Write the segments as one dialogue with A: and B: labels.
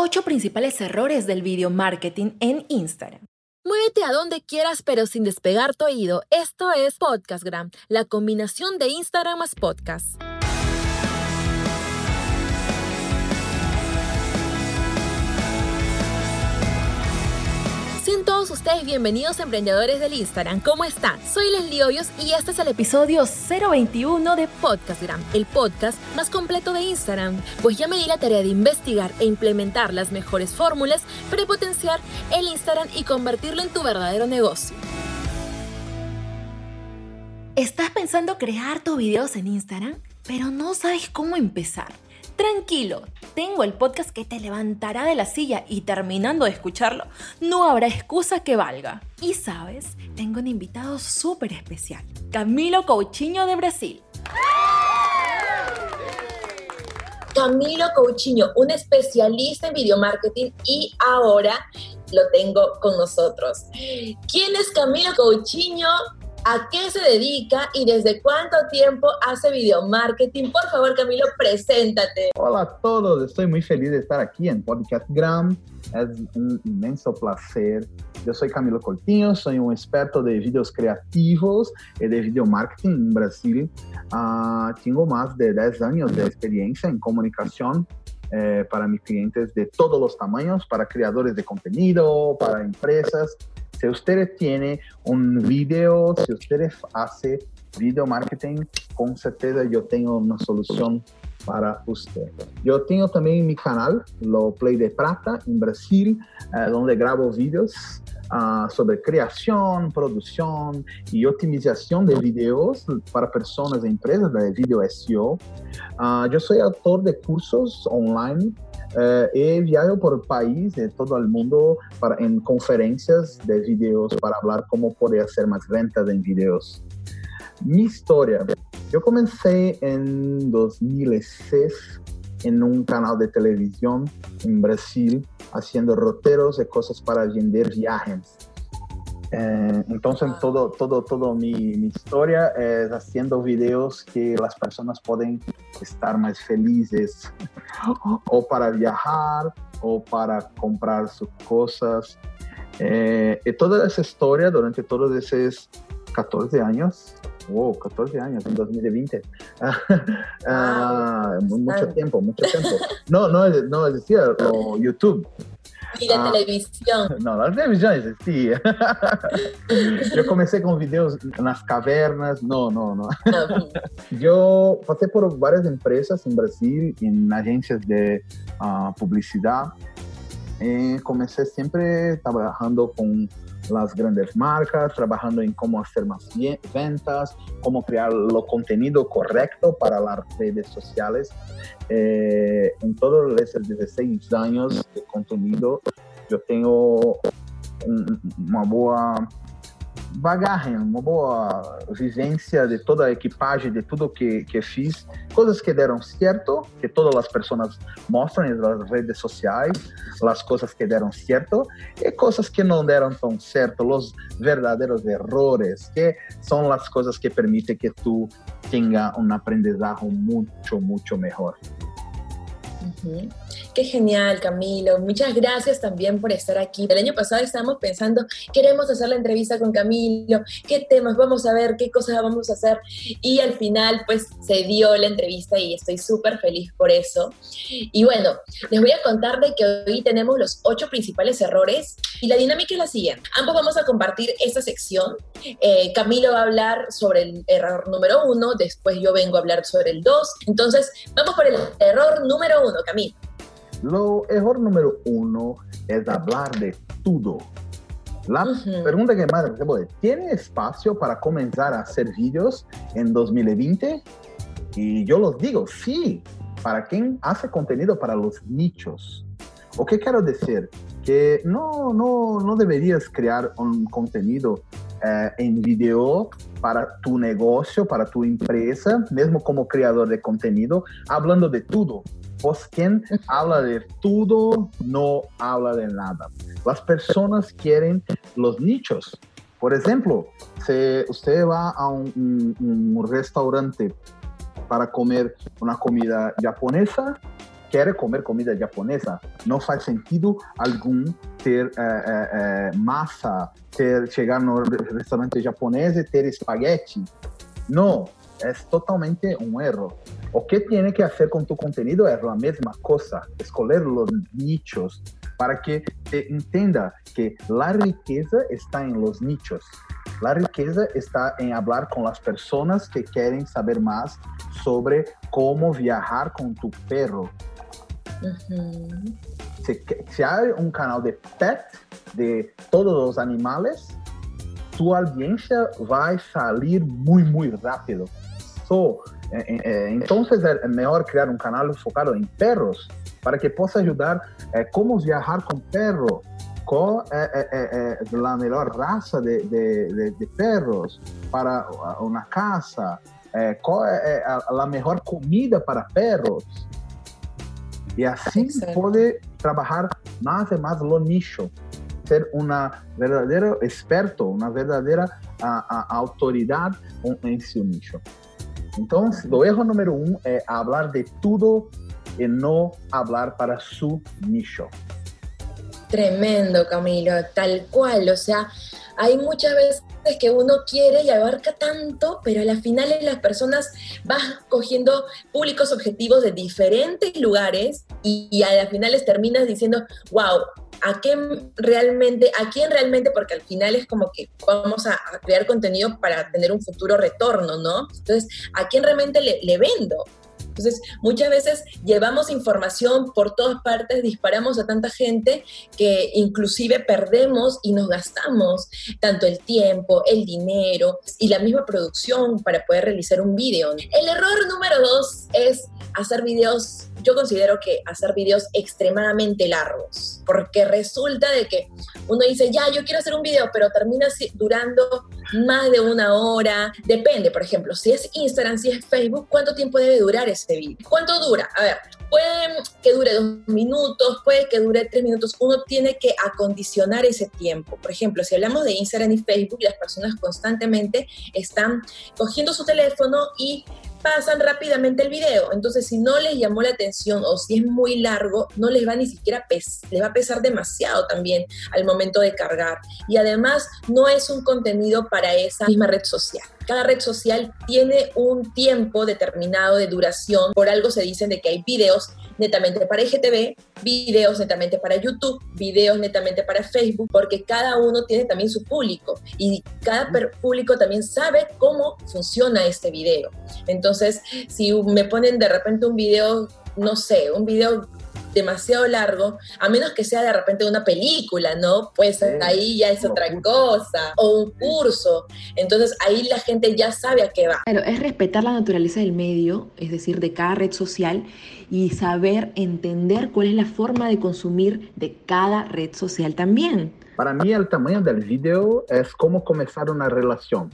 A: 8 principales errores del video marketing en Instagram.
B: Muévete a donde quieras pero sin despegar tu oído. Esto es Podcastgram, la combinación de Instagram más podcast. Sean todos ustedes bienvenidos emprendedores del Instagram. ¿Cómo están? Soy Leslie y este es el episodio 021 de Podcastgram, el podcast más completo de Instagram. Pues ya me di la tarea de investigar e implementar las mejores fórmulas para potenciar el Instagram y convertirlo en tu verdadero negocio.
A: ¿Estás pensando crear tus videos en Instagram, pero no sabes cómo empezar? Tranquilo, tengo el podcast que te levantará de la silla y terminando de escucharlo, no habrá excusa que valga. Y sabes, tengo un invitado súper especial, Camilo Coutinho de Brasil.
C: Camilo Coutinho, un especialista en video marketing y ahora lo tengo con nosotros. ¿Quién es Camilo Coutinho? A qué se dedica y desde cuánto tiempo hace video marketing. Por favor, Camilo, preséntate.
D: Hola a todos, estoy muy feliz de estar aquí en Podcast Gram. Es un inmenso placer. Yo soy Camilo Cortinho, soy un experto de videos creativos y de video marketing en Brasil. Uh, tengo más de 10 años de experiencia en comunicación eh, para mis clientes de todos los tamaños, para creadores de contenido, para empresas si usted tiene un video, si usted hace video marketing, con certeza yo tengo una solución para usted. Yo tengo también mi canal, lo Play de Prata, en Brasil, eh, donde grabo videos uh, sobre creación, producción y optimización de videos para personas e empresas de video SEO. Uh, yo soy autor de cursos online Uh, he viajado por el país, de todo el mundo, para, en conferencias de videos para hablar cómo poder hacer más ventas en videos. Mi historia, yo comencé en 2006 en un canal de televisión en Brasil haciendo roteros de cosas para vender viajes. Eh, entonces, todo, todo, todo mi, mi, historia es haciendo videos que las personas pueden estar más felices o para viajar o para comprar sus cosas. Eh, y toda esa historia durante todos esos 14 años, wow, 14 años en 2020, uh, mucho tiempo, mucho tiempo. No, no, no es decir, YouTube.
C: Y la ah, televisión.
D: No, la televisión existía. Yo comencé con videos en las cavernas. No, no, no. Yo pasé por varias empresas en Brasil, en agencias de uh, publicidad. Y comencé siempre trabajando con las grandes marcas, trabajando en cómo hacer más ventas, cómo crear lo contenido correcto para las redes sociales. Eh, en todos esos 16 años de contenido, yo tengo una buena bagagem, uma boa vivência de toda a equipagem, de tudo que, que fiz, coisas que deram certo, que todas as pessoas mostram nas redes sociais, as coisas que deram certo, e coisas que não deram tão certo, os verdadeiros errores, que são as coisas que permitem que tu tenha um aprendizado muito, muito melhor.
C: Qué genial, Camilo. Muchas gracias también por estar aquí. El año pasado estábamos pensando, queremos hacer la entrevista con Camilo, qué temas vamos a ver, qué cosas vamos a hacer. Y al final, pues se dio la entrevista y estoy súper feliz por eso. Y bueno, les voy a contar de que hoy tenemos los ocho principales errores y la dinámica es la siguiente. Ambos vamos a compartir esta sección. Eh, Camilo va a hablar sobre el error número uno, después yo vengo a hablar sobre el dos. Entonces, vamos por el error número uno, Camilo.
D: Lo error número uno es hablar de todo. La pregunta que más ¿tiene espacio para comenzar a hacer vídeos en 2020? Y yo los digo, sí, para quien hace contenido para los nichos. ¿O qué quiero decir? Que no, no, no deberías crear un contenido eh, en video para tu negocio, para tu empresa, mesmo como creador de contenido, hablando de todo. Quien habla de todo no habla de nada. Las personas quieren los nichos. Por ejemplo, si usted va a un, restaurante para comer una comida japonesa, quer comer comida japonesa, não faz sentido algum ter é, é, massa, ter chegar no restaurante japonês e ter espaguete. Não, é totalmente um erro. O que tem que fazer com tu conteúdo é a mesma coisa, escolher os nichos para que te entenda que a riqueza está em los nichos. A riqueza está em falar com as pessoas que querem saber mais sobre como viajar com tu perro. Se, se há um canal de pet de todos os animais, tu audiência vai sair muito, muito rápido. So, eh, eh, então é melhor criar um canal focado em perros para que possa ajudar eh, como viajar com perro, qual é, é, é, a melhor raça de, de, de, perros para uma casa, qual é a, a melhor comida para perros. E assim pode trabalhar mais e mais no nicho, ser uma verdadeira experto, uma verdadeira a, a autoridade em seu nicho. O erro número um é falar de tudo e não falar para su nicho.
C: Tremendo, Camilo, tal cual. O sea, hay muchas veces que uno quiere y abarca tanto, pero a la final las personas van cogiendo públicos objetivos de diferentes lugares y, y a las finales terminas diciendo, wow, a quién realmente, a quién realmente, porque al final es como que vamos a, crear contenido para tener un futuro retorno, ¿no? Entonces, ¿a quién realmente le, le vendo? Entonces, muchas veces llevamos información por todas partes, disparamos a tanta gente que inclusive perdemos y nos gastamos tanto el tiempo, el dinero y la misma producción para poder realizar un video. El error número dos es hacer videos yo considero que hacer videos extremadamente largos, porque resulta de que uno dice, ya, yo quiero hacer un video, pero termina durando más de una hora. Depende, por ejemplo, si es Instagram, si es Facebook, ¿cuánto tiempo debe durar ese video? ¿Cuánto dura? A ver, puede que dure dos minutos, puede que dure tres minutos. Uno tiene que acondicionar ese tiempo. Por ejemplo, si hablamos de Instagram y Facebook, las personas constantemente están cogiendo su teléfono y pasan rápidamente el video. Entonces, si no les llamó la atención o si es muy largo, no les va ni siquiera pes les va a pesar demasiado también al momento de cargar. Y además, no es un contenido para esa misma red social. Cada red social tiene un tiempo determinado de duración. Por algo se dicen de que hay videos netamente para IGTV, videos netamente para YouTube, videos netamente para Facebook, porque cada uno tiene también su público y cada público también sabe cómo funciona este video. Entonces, si me ponen de repente un video, no sé, un video demasiado largo, a menos que sea de repente una película, ¿no? Pues ahí ya es otra cosa, o un curso. Entonces ahí la gente ya sabe a qué va.
A: Claro, es respetar la naturaleza del medio, es decir, de cada red social, y saber entender cuál es la forma de consumir de cada red social también.
D: Para mí el tamaño del video es como comenzar una relación.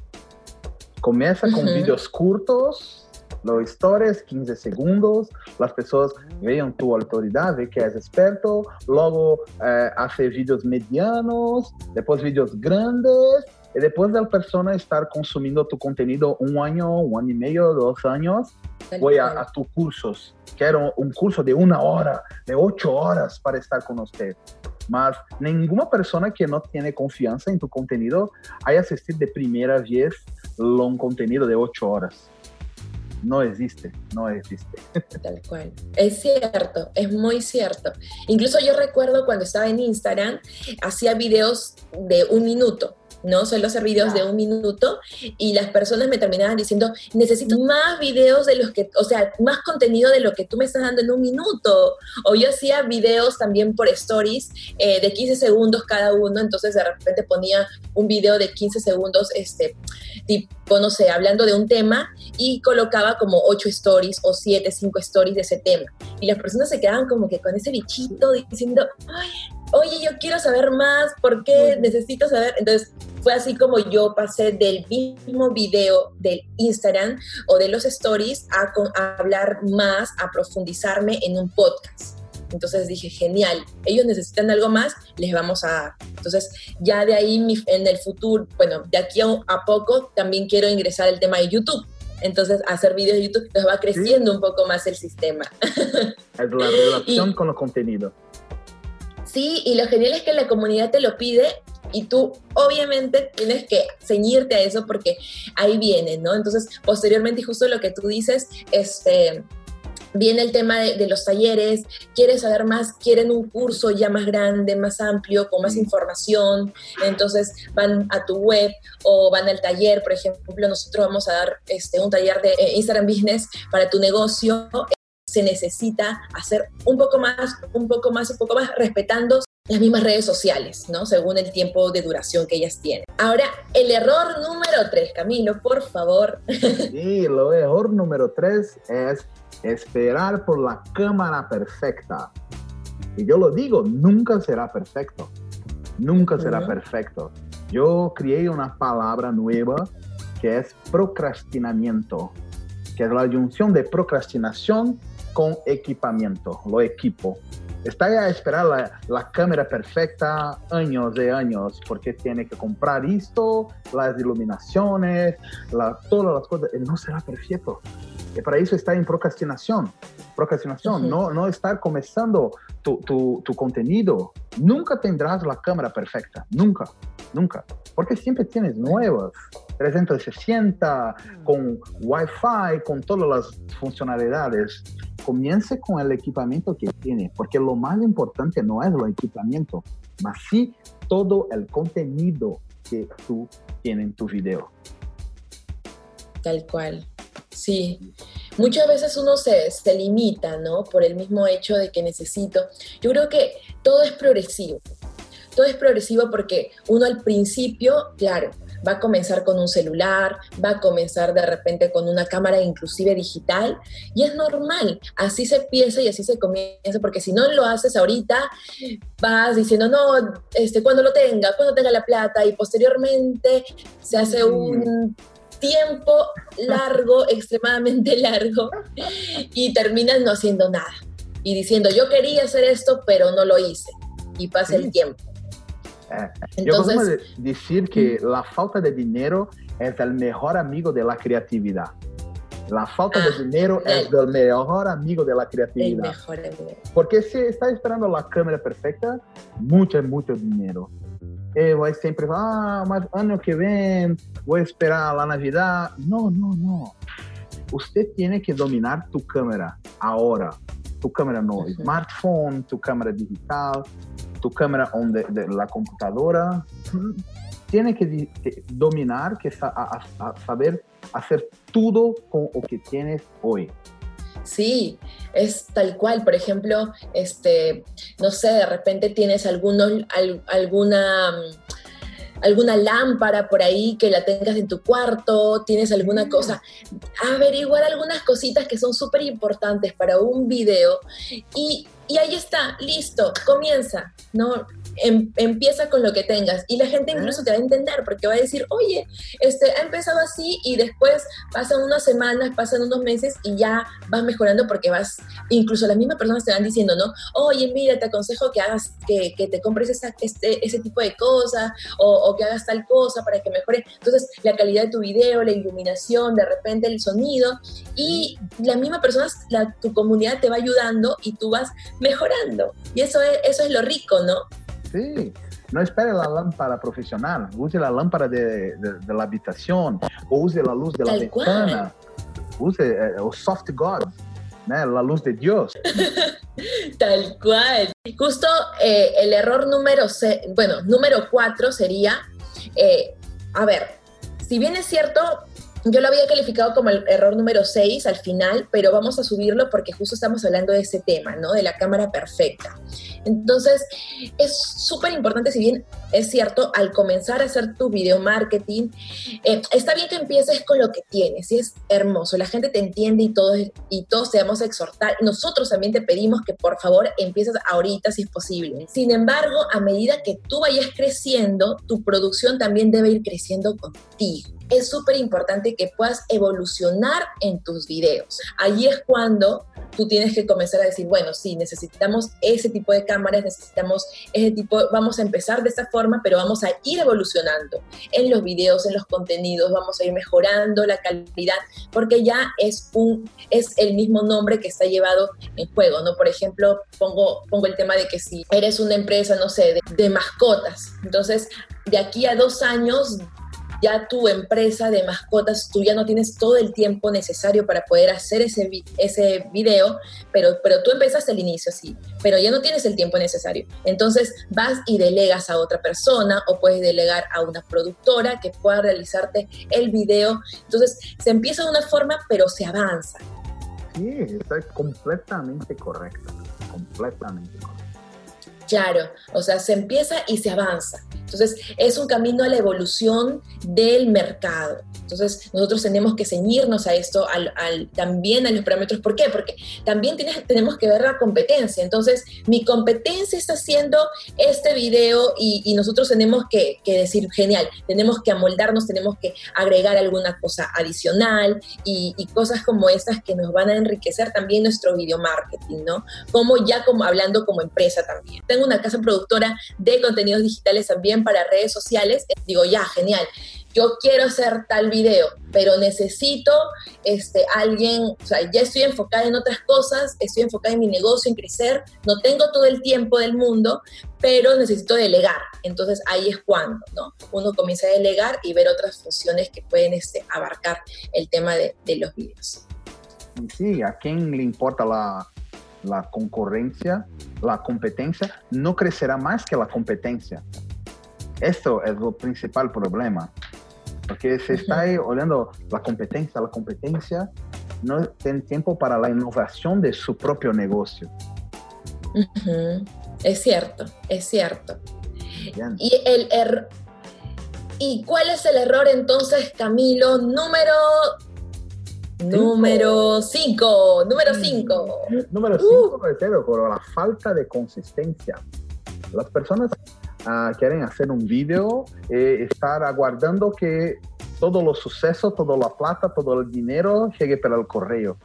D: Comienza con videos cortos, los stories, 15 segundos, las personas vean tu autoridad, ve que es experto, luego eh, hace vídeos medianos, después vídeos grandes, y después de la persona estar consumiendo tu contenido un año, un año y medio, dos años, voy a, a tus cursos. Quiero un curso de una hora, de ocho horas para estar con usted. Mas ninguna persona que no tiene confianza en tu contenido haya asistido de primera vez a un contenido de ocho horas no existe, no existe.
C: Tal cual. Es cierto, es muy cierto. Incluso yo recuerdo cuando estaba en Instagram, hacía videos de un minuto ¿no? Suelo hacer videos de un minuto y las personas me terminaban diciendo, necesito más videos de los que, o sea, más contenido de lo que tú me estás dando en un minuto. O yo hacía videos también por stories eh, de 15 segundos cada uno, entonces de repente ponía un video de 15 segundos, este, tipo, no sé, hablando de un tema y colocaba como 8 stories o 7, 5 stories de ese tema. Y las personas se quedaban como que con ese bichito diciendo, Ay, oye, yo quiero saber más, ¿por qué necesito saber? Entonces, fue así como yo pasé del mismo video del Instagram o de los stories a, a hablar más, a profundizarme en un podcast. Entonces dije, genial, ellos necesitan algo más, les vamos a dar. Entonces, ya de ahí en el futuro, bueno, de aquí a, poco también quiero ingresar al tema de YouTube entonces hacer videos de YouTube, entonces va creciendo un poco más el sistema.
D: Es la relación con el contenido.
C: Sí, y lo genial es que la comunidad te lo pide y tú obviamente tienes que ceñirte a eso porque ahí viene, ¿no? Entonces, posteriormente, justo lo que tú dices, este, viene el tema de, los talleres, quieres saber más, quieren un curso ya más grande, más amplio, con más información, entonces van a tu web o van al taller, por ejemplo, nosotros vamos a dar este, un taller de eh, Instagram Business para tu negocio, se necesita hacer un poco más, un poco más, un poco más, respetando las mismas redes sociales, ¿no? Según el tiempo de duración que ellas tienen. Ahora, el error número tres, Camilo, por favor.
D: Sí, el error número tres es esperar por la cámara perfecta. Y yo lo digo, nunca será perfecto. Nunca será perfecto. Yo creé una palabra nueva que es procrastinamiento, que es la junción de procrastinación con equipamiento, lo equipo. Está a esperar la, la, cámara perfecta años de años porque tiene que comprar esto, las iluminaciones, la, todas las cosas. No será perfecto. Y para eso está en procrastinación. Procrastinación, no, no estar comenzando tu, tu, tu, contenido. Nunca tendrás la cámara perfecta, nunca, nunca. Porque siempre tienes nuevas, 360, con Wi-Fi, con todas las funcionalidades. Comience con el equipamiento que tiene, porque lo más importante no es el equipamiento, más sí todo el contenido que tú tienes en tu video.
C: Tal cual. Sí, muchas veces uno se, se, limita, ¿no? Por el mismo hecho de que necesito. Yo creo que todo es progresivo. Todo es progresivo porque uno al principio, claro, va a comenzar con un celular, va a comenzar de repente con una cámara inclusive digital y es normal, así se empieza y así se comienza, porque si no lo haces ahorita, vas diciendo, no, este, cuando lo tenga, cuando tenga la plata y posteriormente se hace un tiempo largo, extremadamente largo, y terminas no haciendo nada. Y diciendo, yo quería hacer esto, pero no lo hice. Y pasa el tiempo.
D: Eh, Entonces, yo puedo decir que la falta de dinero es el mejor amigo de la creatividad. La falta de ah, dinero es el mejor amigo de la creatividad. Porque si está esperando la cámara perfecta, mucho, mucho dinero. eh, vai sempre ah, mas ano que vem vou esperar a Navidad. Não, não, não. Você tem que dominar tu câmera agora. Tu câmera no smartphone, tu câmera digital, tu câmera on de, de la computadora. Tiene que dominar, que a, a, a saber hacer todo con lo que tienes hoy.
C: Sí, es tal cual. Por ejemplo, este, no sé, de repente tienes algunos, alguna alguna lámpara por ahí que la tengas en tu cuarto, tienes alguna mm. cosa, averiguar algunas cositas que son súper importantes para un video y, y, ahí está, listo, comienza, ¿no? Em, empieza con lo que tengas y la gente incluso te va a entender porque va a decir, oye, este, ha empezado así y después pasan unas semanas, pasan unos meses y ya vas mejorando porque vas, incluso las mismas personas te van diciendo, ¿no? Oye, mira, te aconsejo que hagas, que, que te compres esa, este, ese tipo de cosas o, o, que hagas tal cosa para que mejore. Entonces, la calidad de tu video, la iluminación, de repente el sonido y las mismas personas, la, tu comunidad te va ayudando y tú vas mejorando. Y eso es, eso es lo rico, ¿no?
D: Sí, no espere la lámpara profesional, use la lámpara de, de, de la habitación o use la luz de la ventana, use eh, o soft God. ¿no? la luz de Dios.
C: Tal cual. Justo eh, el error número, bueno, número cuatro sería, eh, a ver, si bien es cierto, yo lo había calificado como el error número 6 al final, pero vamos a subirlo porque justo estamos hablando de ese tema, ¿no? De la cámara perfecta. Entonces, es súper importante, si bien es cierto, al comenzar a hacer tu video marketing, eh, está bien que empieces con lo que tienes, y es hermoso, la gente te entiende y todos, y todos te vamos a exhortar. Nosotros también te pedimos que por favor empieces ahorita si es posible. Sin embargo, a medida que tú vayas creciendo, tu producción también debe ir creciendo contigo es súper importante que puedas evolucionar en tus videos. Allí es cuando tú tienes que comenzar a decir, bueno, sí, necesitamos ese tipo de cámaras, necesitamos ese tipo, vamos a empezar de esta forma, pero vamos a ir evolucionando en los videos, en los contenidos, vamos a ir mejorando la calidad, porque ya es, un, es el mismo nombre que está llevado en juego, ¿no? Por ejemplo, pongo, pongo el tema de que si eres una empresa, no sé, de, de mascotas, entonces de aquí a dos años ya tu empresa de mascotas, tú ya no tienes todo el tiempo necesario para poder hacer ese, ese video, pero, pero tú empezaste al inicio, sí, pero ya no tienes el tiempo necesario. Entonces vas y delegas a otra persona o puedes delegar a una productora que pueda realizarte el video. Entonces se empieza de una forma, pero se avanza.
D: Sí, está completamente correcto, completamente correcto.
C: Claro, o sea, se empieza y se avanza. Entonces, es un camino a la evolución del mercado. Entonces, nosotros tenemos que ceñirnos a esto, al, también a los parámetros. ¿Por qué? Porque también tenemos que ver la competencia. Entonces, mi competencia está haciendo este video y, nosotros tenemos que, decir, genial, tenemos que amoldarnos, tenemos que agregar alguna cosa adicional y, cosas como estas que nos van a enriquecer también nuestro video marketing, ¿no? Como ya como hablando como empresa también. Tengo una casa productora de contenidos digitales también para redes sociales, digo, ya, genial, yo quiero hacer tal video, pero necesito este, alguien, o sea, ya estoy enfocada en otras cosas, estoy enfocada en mi negocio, en crecer, no tengo todo el tiempo del mundo, pero necesito delegar. Entonces ahí es cuando, ¿no? Uno comienza a delegar y ver otras funciones que pueden este, abarcar el tema de, de los videos.
D: Sí, ¿a quién le importa la, la concurrencia, la competencia? No crecerá más que la competencia. Esto es el principal problema. Porque se está ahí olhando la competencia, la competencia no tiene tiempo para la innovación de su propio negocio.
C: Es cierto, es cierto. Y, el er ¿Y cuál es el error entonces, Camilo? Número Número 5, número 5.
D: Número 5 uh. por la falta de consistencia. Las personas uh, quieren hacer un video, eh, estar aguardando que todos los sucesos, toda la plata, todo el dinero llegue por el correo.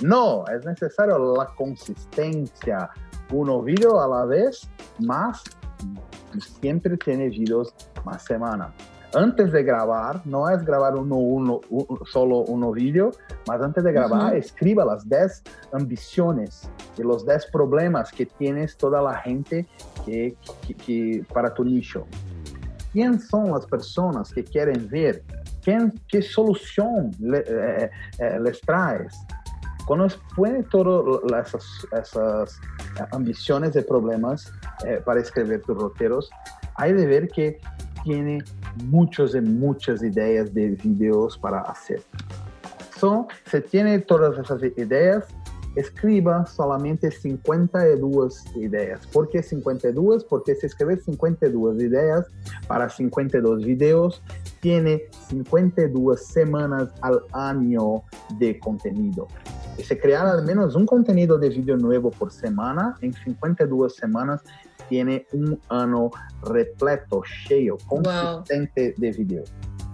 D: No, es necesario la consistencia. Uno video a la vez, más siempre tiene videos más semana antes de grabar, no es grabar uno, uno, solo uno vídeo, mas antes de grabar, escriba las 10 ambiciones y los 10 problemas que tienes toda la gente que, que, para tu nicho. ¿Quién son las personas que quieren ver? ¿Quién, ¿Qué solución eh, eh, les traes? Cuando pone todas esas, esas, ambiciones y problemas eh, para escribir tus roteros, hay de ver que tiene muchas y muchas ideas de videos para hacer. So, si tiene todas esas ideas, escriba solamente 52 ideas. ¿Por qué 52? Porque si escribe 52 ideas para 52 videos, tiene 52 semanas al año de contenido. Y si crear al menos un contenido de video nuevo por semana, en 52 semanas tiene un año repleto, cheio, consistente de video.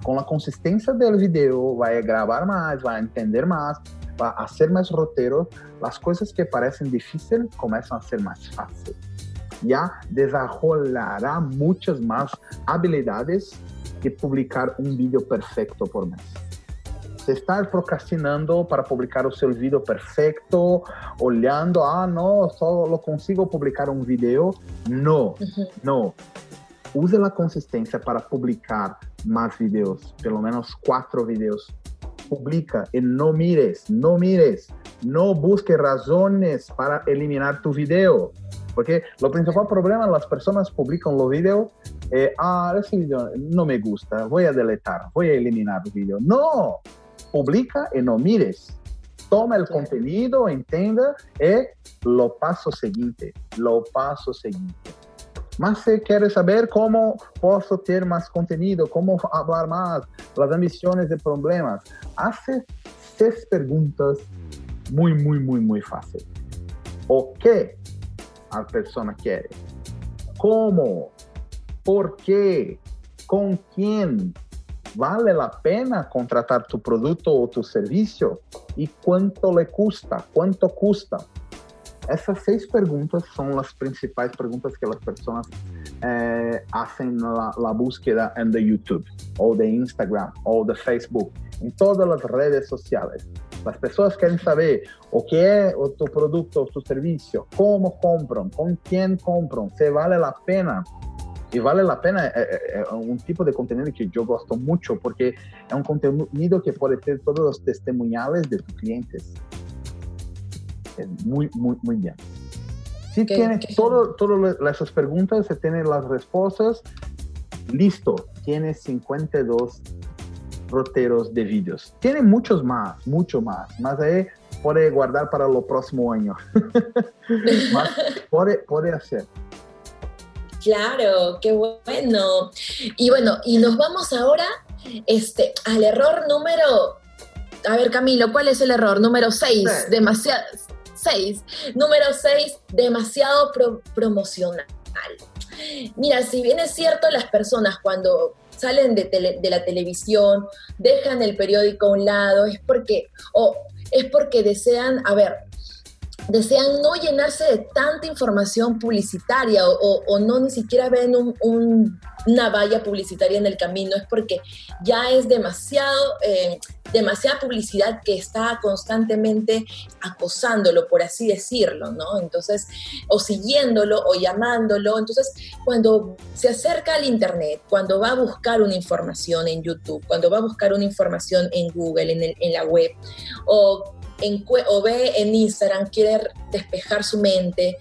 D: Con la consistencia del video, va a grabar más, va a entender más, va a hacer más roteros. Las cosas que parecen difíciles comienzan a ser más fáciles. Ya desarrollará muchas más habilidades que publicar un video perfecto por mes. Está procrastinando para publicar o seu vídeo perfeito, olhando, ah, não, só consigo publicar um vídeo. Não, uhum. não. Use a consistência para publicar mais vídeos, pelo menos quatro vídeos. Publica e não mires, não mires, não busque razões para eliminar tu vídeo. Porque o principal problema, as pessoas publicam o vídeo, eh, ah, esse vídeo não me gusta, vou a deletar, vou a eliminar o vídeo. Não! Publica y no mires. Toma el contenido, entienda y lo paso siguiente, lo paso siguiente. Más si quieres saber cómo puedo tener más contenido, cómo hablar más, las ambiciones y problemas, hace seis preguntas muy, muy, muy, muy fácil. ¿O qué la persona quiere? ¿Cómo? ¿Por qué? ¿Con quién? ¿Vale la pena contratar tu producto o tu servicio? ¿Y cuánto le cuesta? ¿Cuánto custa? Esas seis preguntas son las principales preguntas que las personas eh, hacen la, la búsqueda en de YouTube o de Instagram o de Facebook, en todas las redes sociales. Las personas quieren saber o qué es tu producto o tu servicio, cómo compran, con quién compran, si vale la pena. Y vale la pena eh, eh, eh, un tipo de contenido que yo gosto mucho porque es un contenido que puede tener todos los testimoniales de tus clientes. Es muy, muy, muy bien. Si tienes todas esas preguntas, se tienen las respuestas, listo, tienes 52 roteros de vídeos. Tiene muchos más, mucho más, más ahí puede guardar para el próximo año. puede, puede hacer.
C: Claro, qué bueno. Y bueno, y nos vamos ahora este, al error número, a ver Camilo, ¿cuál es el error? Número 6, demasiado, 6, número 6, demasiado promocional. Mira, si bien es cierto, las personas cuando salen de, de, la televisión, dejan el periódico a un lado, es porque, o es porque desean, a ver, desean no llenarse de tanta información publicitaria o, no ni siquiera ven una valla publicitaria en el camino, es porque ya es demasiado, eh, demasiada publicidad que está constantemente acosándolo, por así decirlo, ¿no? Entonces, o siguiéndolo o llamándolo. Entonces, cuando se acerca al Internet, cuando va a buscar una información en YouTube, cuando va a buscar una información en Google, en, en la web, o o ve en Instagram, quiere despejar su mente,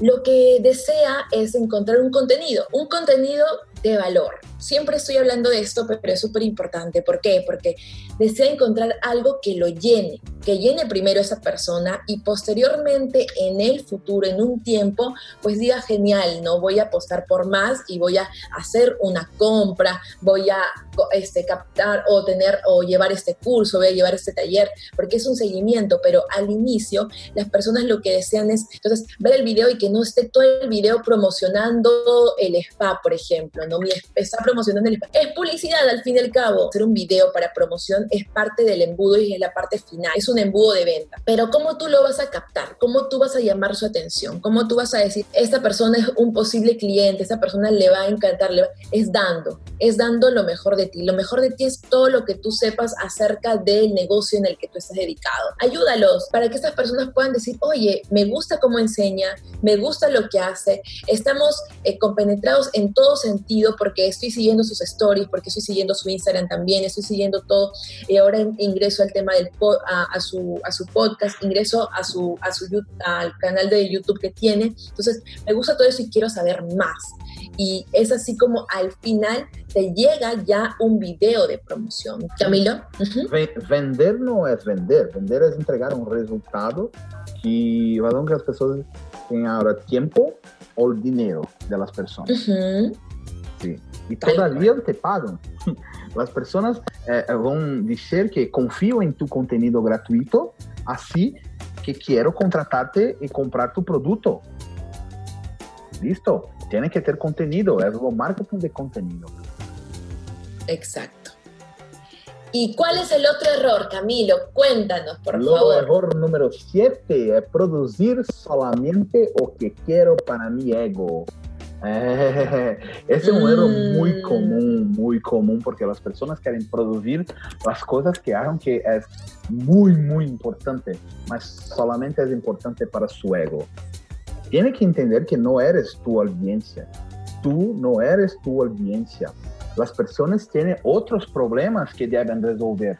C: lo que desea es encontrar un contenido, un contenido de valor. Siempre estoy hablando de esto, pero es súper importante. ¿Por qué? Porque desea encontrar algo que lo llene, que llene primero esa persona y posteriormente en el futuro, en un tiempo, pues diga, genial, ¿no? Voy a apostar por más y voy a hacer una compra, voy a este, captar o tener o llevar este curso, voy a llevar este taller, porque es un seguimiento, pero al inicio las personas lo que desean es, entonces, ver el video y que no esté todo el video promocionando el spa, por ejemplo, ¿no? Mi está promocionando el spa. Es publicidad al fin y al cabo. Hacer un video para promoción es parte del embudo y es la parte final. Es un embudo de venta. Pero ¿cómo tú lo vas a captar? ¿Cómo tú vas a llamar su atención? ¿Cómo tú vas a decir, esta persona es un posible cliente, esta persona le va a encantar? Es dando, es dando lo mejor de ti. Lo mejor de ti es todo lo que tú sepas acerca del negocio en el que tú estás dedicado. Ayúdalos para que estas personas puedan decir, oye, me gusta cómo enseña, me gusta lo que hace, estamos eh, compenetrados en todo sentido porque estoy siguiendo sus stories, porque estoy siguiendo su Instagram también, estoy siguiendo todo. Y ahora ingreso al tema del a, su, a su podcast, ingreso a su, a su al canal de YouTube que tiene. Entonces, me gusta todo eso y quiero saber más. Y es así como al final te llega ya un video de promoción. Camilo.
D: Vender no es vender, vender es entregar un resultado que va a que las personas tengan ahora tiempo o el dinero de las personas. Sí. Y todavía te pagan. Las personas eh, van a decir que confío en tu contenido gratuito, así que quiero contratarte y comprar tu producto. Listo, tiene que tener contenido, es lo marketing de contenido.
C: Exacto. ¿Y cuál es el otro error, Camilo? Cuéntanos, por
D: el
C: favor.
D: El error número 7 es producir solamente lo que quiero para mi ego. Ese es un error muy mm. común, muy común, porque las personas quieren producir las cosas que hagan que es muy, muy importante, mas solamente es importante para su ego. Tiene que entender que no eres tu audiencia. Tú no eres tu audiencia. Las personas tienen otros problemas que deben resolver.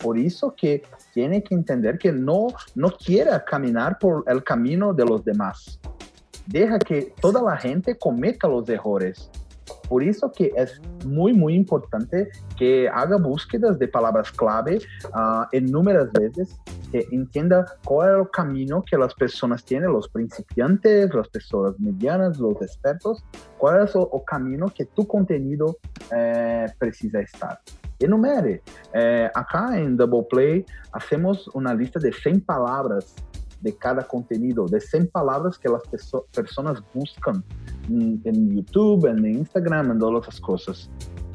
D: Por eso que tiene que entender que no, no quiere caminar por el camino de los demás deja que toda la gente cometa los errores. Por eso que es muy, muy importante que haga búsquedas de palabras clave uh, en númeras veces, que entienda cuál es el camino que las personas tienen, los principiantes, las personas medianas, los expertos, cuál es el, el camino que tu contenido eh, precisa estar. Enumere. Eh, acá en Double Play hacemos una lista de 100 palabras de cada contenido, de 100 palabras que las personas buscan en, YouTube, en Instagram, en todas esas cosas.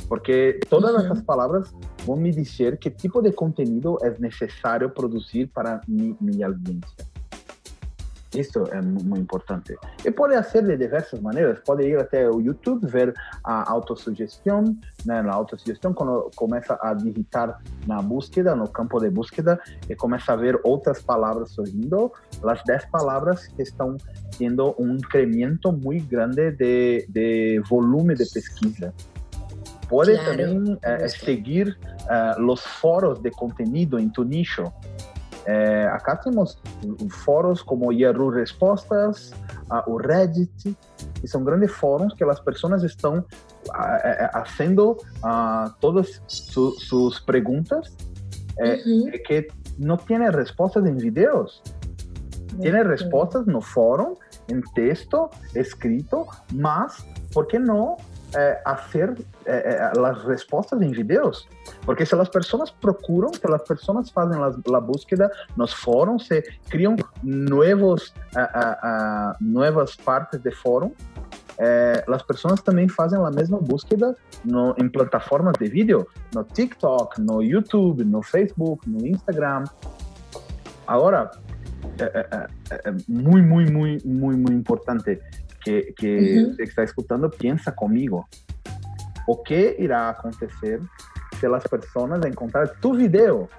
D: porque todas uh -huh. essas palavras vão me dizer que tipo de conteúdo é necessário produzir para mi, minha audiência. Isso é muito importante. E pode ser de diversas maneiras. Pode ir até o YouTube, ver a autossugestão. Né? Na autossugestão, quando começa a digitar na búsqueda, no campo de búsqueda, e começa a ver outras palavras surgindo, as 10 palavras que estão tendo um incremento muito grande de, de volume de pesquisa. Pode claro, também eh, seguir uh, os fóruns de conteúdo em tu nicho. Eh, acá temos fóruns como Yahoo Respostas, uh, o Reddit, que são grandes fóruns que as pessoas estão fazendo uh, todas su, suas perguntas eh, uh -huh. que não têm respostas em vídeos. Tem respostas no fórum, em texto, escrito, mas por que não eh, hacer eh, las respuestas en videos. Porque si las personas procuran, si las personas hacen la, la búsqueda nos foros, se crean nuevos, uh, partes de foro, eh, as pessoas também fazem a mesma búsqueda no, em plataformas de vídeo, no TikTok, no YouTube, no Facebook, no Instagram. Agora, é, é, é muito, muito, muito, muito, muito importante que, que uhum. você que está escutando pensa comigo. O que irá acontecer se as pessoas encontrar tu vídeo?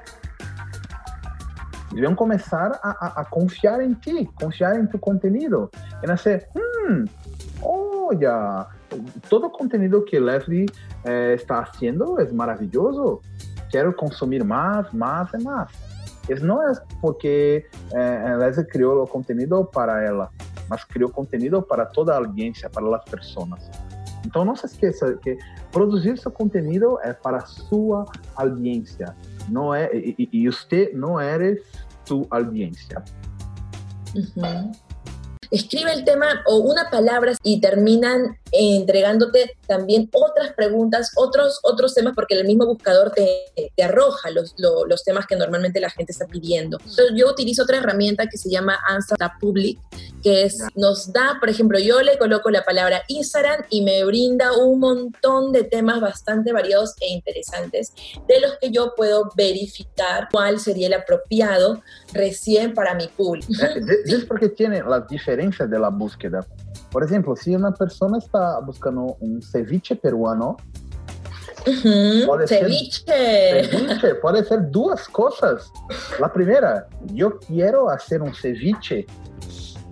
D: Vão começar a, a, a, confiar em ti, confiar em tu conteúdo. E nascer, hum, olha, todo o conteúdo que Leslie eh, está fazendo é maravilhoso. Quero consumir mais, mais e mais. Isso não é porque eh, Leslie criou o conteúdo para ela, mas criou conteúdo para toda a audiência, para as pessoas. Então não se esqueça que produzir seu conteúdo é para sua audiência, não é e, e você não é sua audiência.
C: Uhum. Escribe el tema o una palabra y terminan entregándote también otras preguntas, otros, otros temas, porque el mismo buscador te, te arroja los, los, los, temas que normalmente la gente está pidiendo. Entonces, yo utilizo otra herramienta que se llama Answer Public, que es, nos da, por ejemplo, yo le coloco la palabra Instagram y me brinda un montón de temas bastante variados e interesantes, de los que yo puedo verificar cuál sería el apropiado recién para mi público.
D: Es porque tiene las diferencias de la búsqueda. Por ejemplo, si una persona está buscando un ceviche peruano,
C: Uhum, pode ceviche.
D: Ser, ceviche pode ser duas coisas. A primeira, eu quero fazer um ceviche.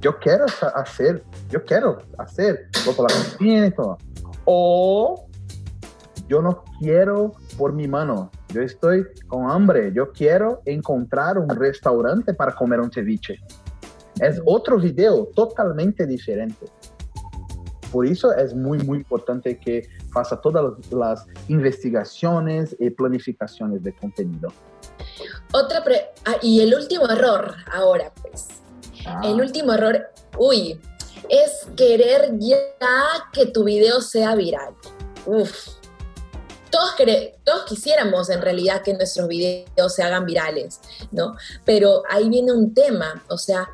D: Eu quero fazer, eu quero fazer, vou falar com Ou eu não quero por mi mano. Eu estou com hambre. Eu quero encontrar um restaurante para comer um ceviche. É outro vídeo totalmente diferente. Por isso é muito, muito importante que faça todas as investigações e planificações de conteúdo.
C: Otra pre ah, y el último error ahora, pues. Ah. El último error, uy, es querer ya que tu video sea viral. Uf. Todos, todos quisiéramos en realidad que nuestros videos se hagan virales, ¿no? Pero ahí viene un tema, o sea,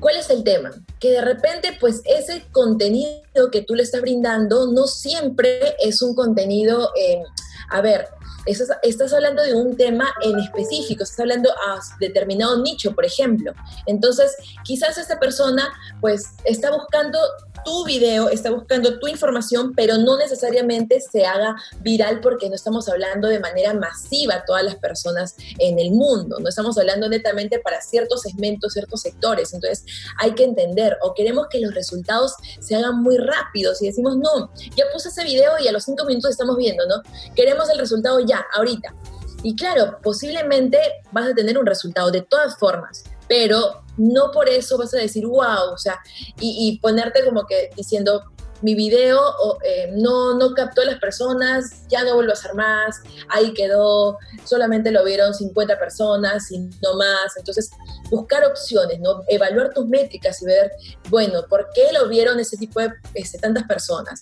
C: ¿Cuál es el tema? Que de repente, pues ese contenido que tú le estás brindando no siempre es un contenido, eh, a ver, estás, estás, hablando de un tema en específico, estás hablando a determinado nicho, por ejemplo. Entonces, quizás esta persona, pues, está buscando tu video, está buscando tu información, pero no necesariamente se haga viral porque no estamos hablando de manera masiva a todas las personas en el mundo, no estamos hablando netamente para ciertos segmentos, ciertos sectores. Entonces hay que entender o queremos que los resultados se hagan muy rápidos y decimos, no, ya puse ese video y a los cinco minutos estamos viendo, ¿no? Queremos el resultado ya, ahorita. Y claro, posiblemente vas a tener un resultado de todas formas, pero no por eso vas a decir, wow, o sea, y, y ponerte como que diciendo, mi video eh, no, no captó a las personas, ya no vuelvo a hacer más, ahí quedó, solamente lo vieron 50 personas y no más. Entonces, buscar opciones, ¿no? Evaluar tus métricas y ver, bueno, ¿por qué lo vieron ese tipo de este, tantas personas?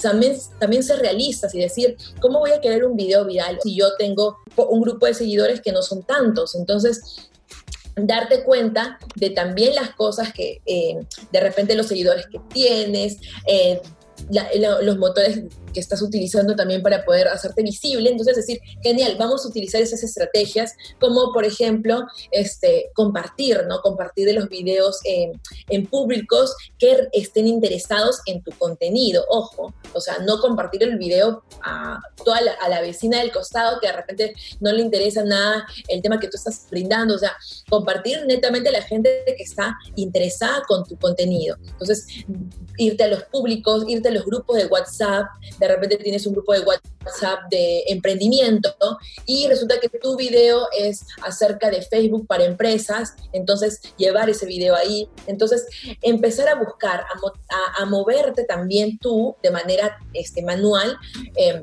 C: También, también ser realistas y decir, ¿cómo voy a querer un video viral si yo tengo un grupo de seguidores que no son tantos? Entonces, darte cuenta de también las cosas que eh, de repente los seguidores que tienes, eh, la, los motores que estás utilizando también para poder hacerte visible. Entonces, decir, genial, vamos a utilizar esas estrategias como, por ejemplo, este, compartir, ¿no? Compartir de los videos en públicos que estén interesados en tu contenido. Ojo, o sea, no compartir el video a toda la, a la vecina del costado que de repente no le interesa nada el tema que tú estás brindando. O sea, compartir netamente a la gente que está interesada con tu contenido. Entonces, irte a los públicos, irte a los grupos de WhatsApp, repente tienes un grupo de WhatsApp de emprendimiento y resulta que tu video es acerca de Facebook para empresas, entonces llevar ese video ahí, entonces empezar a buscar, a, moverte también tú de manera este, manual. Eh,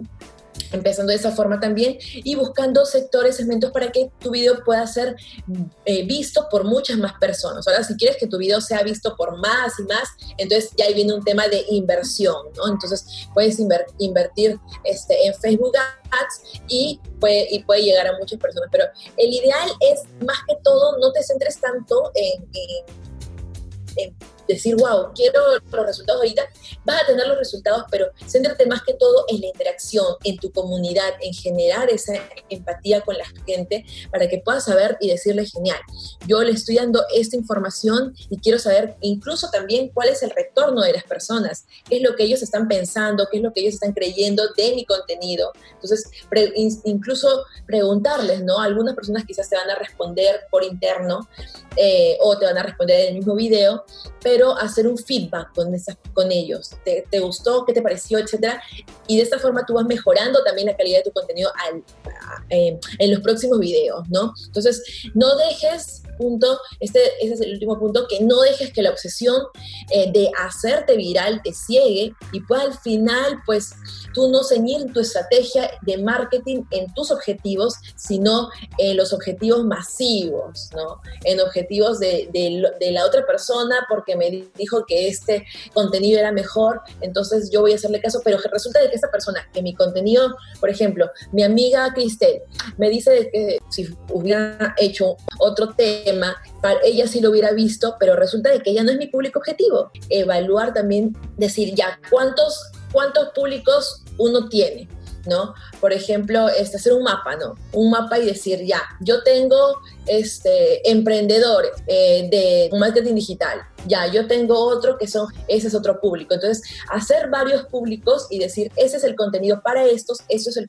C: empezando de esa forma también y buscando sectores, segmentos para que tu video pueda ser eh, visto por muchas más personas. Ahora, si quieres que tu video sea visto por más y más, entonces ya ahí viene un tema de inversión, ¿no? Entonces puedes invertir este, en Facebook Ads y puede, y puede llegar a muchas personas, pero el ideal es más que todo no te centres tanto en, en decir, wow, quiero los resultados ahorita, vas a tener los resultados, pero céntrate más que todo en la interacción, en tu comunidad, en generar esa empatía con la gente para que puedas saber y decirle, genial, yo le estoy dando esta información y quiero saber incluso también cuál es el retorno de las personas, qué es lo que ellos están pensando, qué es lo que ellos están creyendo de mi contenido. Entonces, incluso preguntarles, ¿no? Algunas personas quizás te van a responder por interno eh, o te van a responder en el mismo video, pero hacer un feedback con, con ellos. ¿Te, gustó? ¿Qué te pareció? Etcétera. Y de esta forma tú vas mejorando también la calidad de tu contenido eh, en los próximos videos, ¿no? Entonces, no dejes punto, este, ese es el último punto, que no dejes que la obsesión eh, de hacerte viral te ciegue y pues al final, pues tú no ceñir tu estrategia de marketing en tus objetivos, sino en los objetivos masivos, ¿no? En objetivos de, de, la otra persona porque me dijo que este contenido era mejor, entonces yo voy a hacerle caso, pero resulta de que esta persona, que mi contenido, por ejemplo, mi amiga Cristel, me dice que si hubiera hecho otro tema, para ella sí lo hubiera visto, pero resulta de que ella no es mi público objetivo. Evaluar también, decir ya, ¿cuántos, cuántos públicos uno tiene? ¿no? Por ejemplo, este, hacer un mapa, ¿no? Un mapa y decir, ya, yo tengo este, emprendedores eh, de marketing digital, ya, yo tengo otro que son, ese es otro público. Entonces, hacer varios públicos y decir, ese es el contenido para estos, eso es el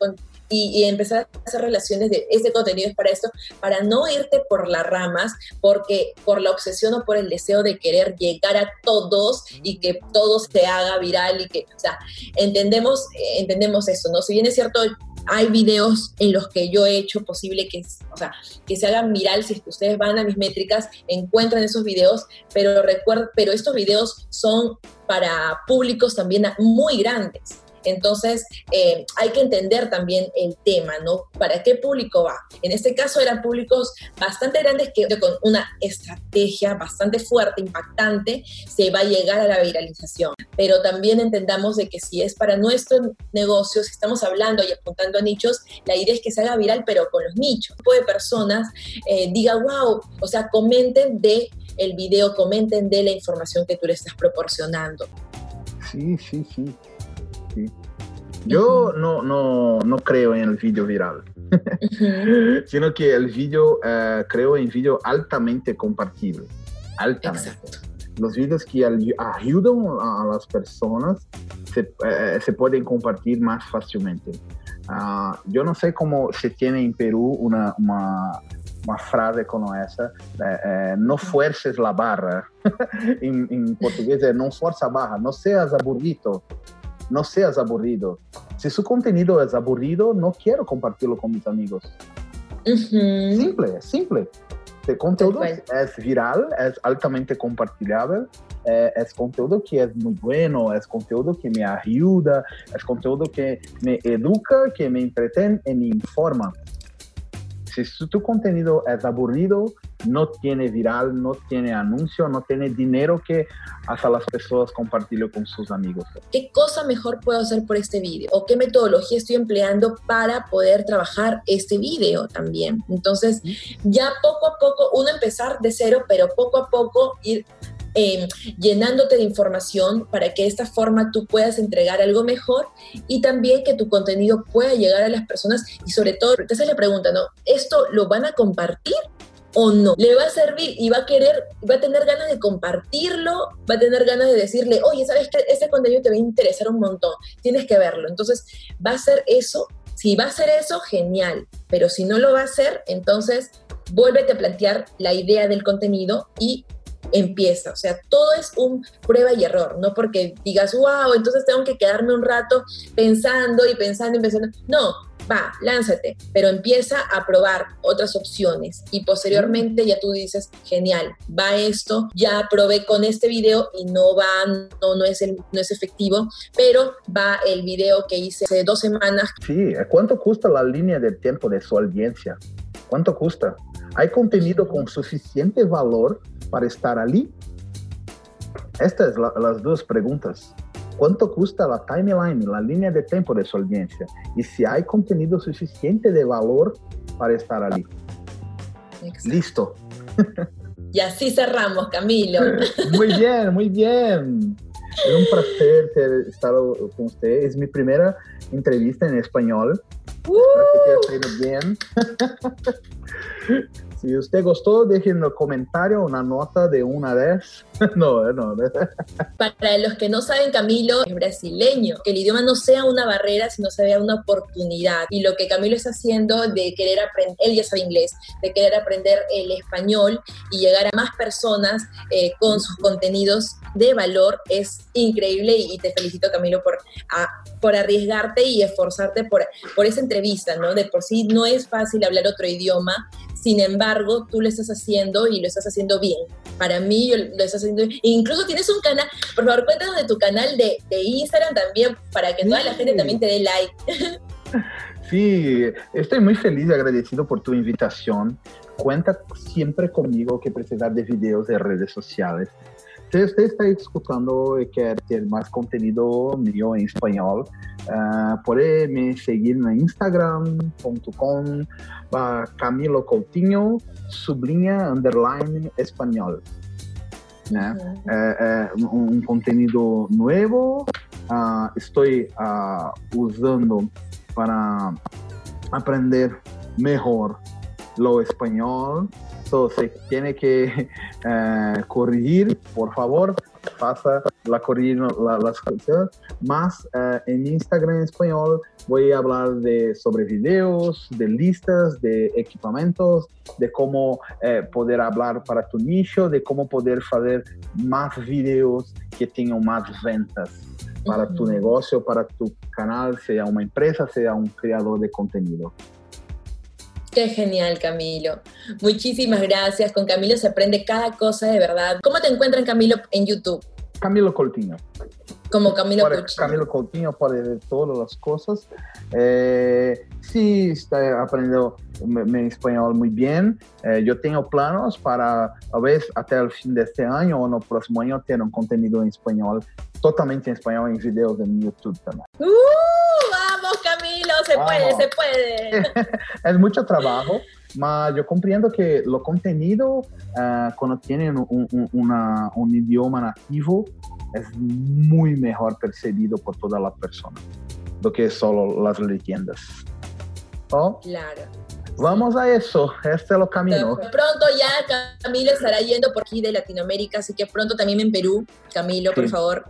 C: y, y, empezar a hacer relaciones de este contenido es para esto, para no irte por las ramas, porque por la obsesión o por el deseo de querer llegar a todos y que todo se haga viral y que, o sea, entendemos, entendemos eso, ¿no? Si bien es cierto, hay videos en los que yo he hecho posible que, o sea, que se hagan viral, si ustedes van a mis métricas, encuentran esos videos, pero recuerden, pero estos videos son para públicos también muy grandes. Entonces, eh, hay que entender también el tema, ¿no? ¿Para qué público va? En este caso eran públicos bastante grandes que con una estrategia bastante fuerte, impactante, se va a llegar a la viralización. Pero también entendamos de que si es para nuestro negocio, si estamos hablando y apuntando a nichos, la idea es que se haga viral, pero con los nichos. tipo de personas eh, diga, wow, o sea, comenten de el video, comenten de la información que tú le estás proporcionando.
D: Sí, sí, sí. Yo no, no, no, creo en el vídeo viral, sino que el vídeo, eh, creo en vídeo altamente compartible. Altamente. Los vídeos que ayudan a las personas se, eh, se pueden compartir más fácilmente. Uh, yo no sé cómo se tiene en Perú una, una, una frase como esa, eh, eh, no fuerces la barra. en, en, portugués es no fuerza barra, no seas aburrido, no seas aburrido. Si su contenido es aburrido, no quiero compartirlo con mis amigos. Simple, simple. El conteúdo es viral, es altamente compartilhable, eh, es conteúdo que es muy bueno, es conteúdo que me ayuda, es conteúdo que me educa, que me entretiene y me informa. Si tu contenido es aburrido, no tiene viral, no tiene anuncio, no tiene dinero que hacer las personas compartirlo con sus amigos.
C: ¿Qué cosa mejor puedo hacer por este video? ¿O qué metodología estoy empleando para poder trabajar este video también? Entonces, ya poco a poco, uno empezar de cero, pero poco a poco ir eh, llenándote de información para que de esta forma tú puedas entregar algo mejor y también que tu contenido pueda llegar a las personas y sobre todo, te haces la pregunta, ¿no? ¿Esto lo van a compartir? o no. Le va a servir y va a querer, va a tener ganas de compartirlo, va a tener ganas de decirle, oye, ¿sabes que Ese contenido te va a interesar un montón, tienes que verlo. Entonces, va a ser eso. Si va a ser eso, genial. Pero si no lo va a hacer, entonces vuélvete a plantear la idea del contenido y empieza. O sea, todo es un prueba y error, no porque digas, wow, entonces tengo que quedarme un rato pensando y pensando y pensando. No, va, lánzate, pero empieza a probar otras opciones y posteriormente ya tú dices, genial, va esto, ya probé con este video y no va, no, no, es, el, no es efectivo, pero va el video que hice hace dos semanas.
D: Sí, ¿cuánto cuesta la línea de tiempo de su audiencia? ¿Cuánto custa? ¿Hay contenido con suficiente valor para estar ali? Estas son las dos preguntas. ¿Cuánto custa la timeline, la línea de tiempo de su audiencia? Y si hay contenido suficiente de valor para estar ali. Listo.
C: Y así cerramos, Camilo.
D: Muy bien, muy bien. Es un placer estado con usted. Es mi primera entrevista en español. Uh. Espero que bien. Si usted gustó, dejen en el comentario una nota de una vez. no, no.
C: Para los que no saben, Camilo es brasileño. Que el idioma no sea una barrera, sino sea una oportunidad. Y lo que Camilo está haciendo de querer aprender, él ya sabe inglés, de querer aprender el español y llegar a más personas eh, con sus contenidos de valor es increíble y te felicito Camilo por, por arriesgarte y esforzarte por, por esa entrevista, ¿no? De por sí no es fácil hablar otro idioma, sin embargo, tú lo estás haciendo y lo estás haciendo bien. Para mí, lo estás haciendo bien. incluso tienes un canal, por favor, cuéntanos de tu canal de, Instagram también, para que toda la gente también te dé like.
D: Sí, estoy muy feliz y agradecido por tu invitación. Cuenta siempre conmigo que precisar de videos de redes sociales. Si usted está escuchando y quiere tener más contenido mío en español, uh, puede me seguir en instagram.com Camilo Coutinho, sublinha, underline, español. Né? É, é um, conteúdo novo, uh, estou uh, usando para aprender melhor o espanhol. So, se tiene que uh, corrigir, por favor, faça la corrigir la, las cosas. Más uh, en Instagram en español voy a hablar de, sobre videos, de listas, de equipamientos, de cómo eh, poder hablar para tu nicho, de cómo poder hacer más videos que tengan más ventas para tu negocio, para tu canal, sea una empresa, sea un creador de contenido.
C: Qué genial, Camilo. Muchísimas gracias. Con Camilo se aprende cada cosa de verdad. ¿Cómo te encuentran, Camilo, en YouTube?
D: Camilo Coutinho.
C: Como Camilo Coutinho.
D: Camilo Coutinho puede ver todas las cosas. Eh, sí, está aprendiendo mi, español muy bien. Eh, yo tengo planos para, a veces, hasta el fin de este año o no próximo año, tener un contenido en español, totalmente en español, en videos de mi YouTube también.
C: ¡Uh! ¡Vamos, Camilo! Se puede, se puede.
D: es mucho trabajo. Mas yo comprendo que lo contenido, uh, cuando tienen un, un, una, un, idioma nativo, es muy mejor percibido por toda la persona do que solo las leyendas.
C: ¿Oh? Claro.
D: Vamos a eso, este es lo camino.
C: Pronto ya Camilo estará yendo por aquí de Latinoamérica, así que pronto también en Perú. Camilo, por favor.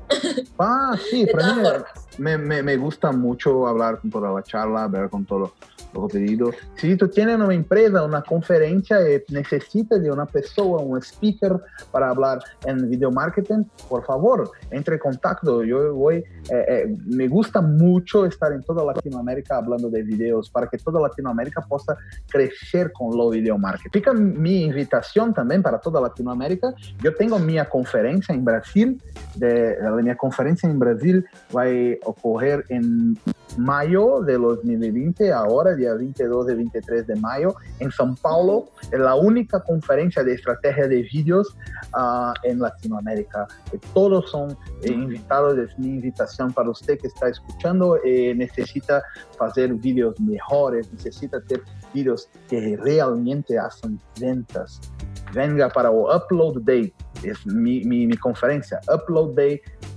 D: Ah, sí, de todas formas. Me, gusta mucho hablar con toda la charla, ver con todo lo pedido. Si tú tienes una empresa, una conferencia y necesitas de una persona, un speaker para hablar en video marketing, por favor, entre en contacto. Yo voy, eh, eh, me gusta mucho estar en toda Latinoamérica hablando de videos para que toda Latinoamérica pueda crecer con lo video marketing. Fica mi invitación también para toda Latinoamérica. Yo tengo mi conferencia en Brasil, de, mi conferencia en Brasil va ocurrir en mayo de 2020, ahora, día 22 y 23 de mayo, en São Paulo. Es la única conferencia de estrategia de vídeos uh, en Latinoamérica. Todos son eh, invitados, es mi invitación para usted que está escuchando, eh, necesita hacer vídeos mejores, necesita tener vídeos que realmente hacen ventas. Venga para o Upload Day es mi, mi, mi conferencia, uploadday.com.br. Você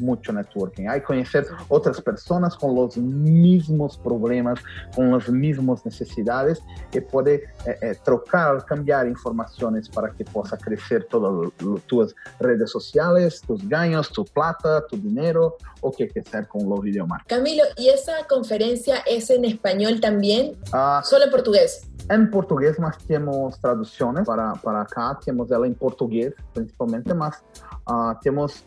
D: mucho, networking. Hay conocer otras personas con los mismos problemas, con las mismas necesidades y puede eh, eh, trocar, cambiar informaciones para que pueda crecer todas tus redes sociales, tus ganos, tu plata, tu dinero o qué hacer con los videomarketing.
C: Camilo, ¿y esa conferencia es en español también? Uh, ¿Solo en portugués?
D: En portugués más tenemos traducciones para, para acá, tenemos ella en portugués principalmente, más uh, tenemos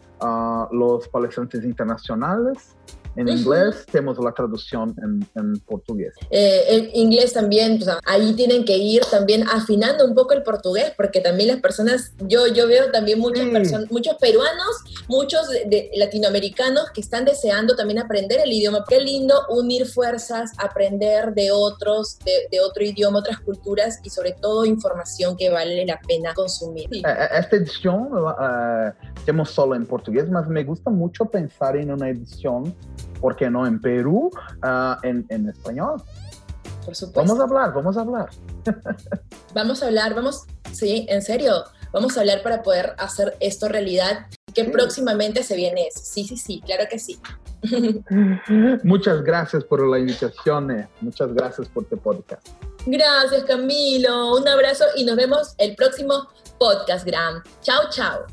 D: los palestrantes internacionales en inglés, tenemos la traducción en, portugués.
C: Eh, en inglés también, ahí tienen que ir también afinando un poco el portugués, porque también las personas, yo, yo veo también muchas personas, muchos peruanos, muchos de, latinoamericanos que están deseando también aprender el idioma. Qué lindo unir fuerzas, aprender de otros, de, otro idioma, otras culturas y sobre todo información que vale la pena consumir. Eh,
D: eh, esta edición tenemos solo en portugués, pero me gusta mucho pensar en una edición ¿por qué no en Perú, uh, en, en, español?
C: Por supuesto.
D: Vamos a hablar, vamos a hablar.
C: vamos a hablar, vamos, sí, en serio, vamos a hablar para poder hacer esto realidad. Que próximamente se viene eso. Sí, sí, sí, claro que sí.
D: Muchas gracias por la invitación. Eh. Muchas gracias por tu podcast.
C: Gracias, Camilo. Un abrazo y nos vemos el próximo podcast, Gram. Chao, chao.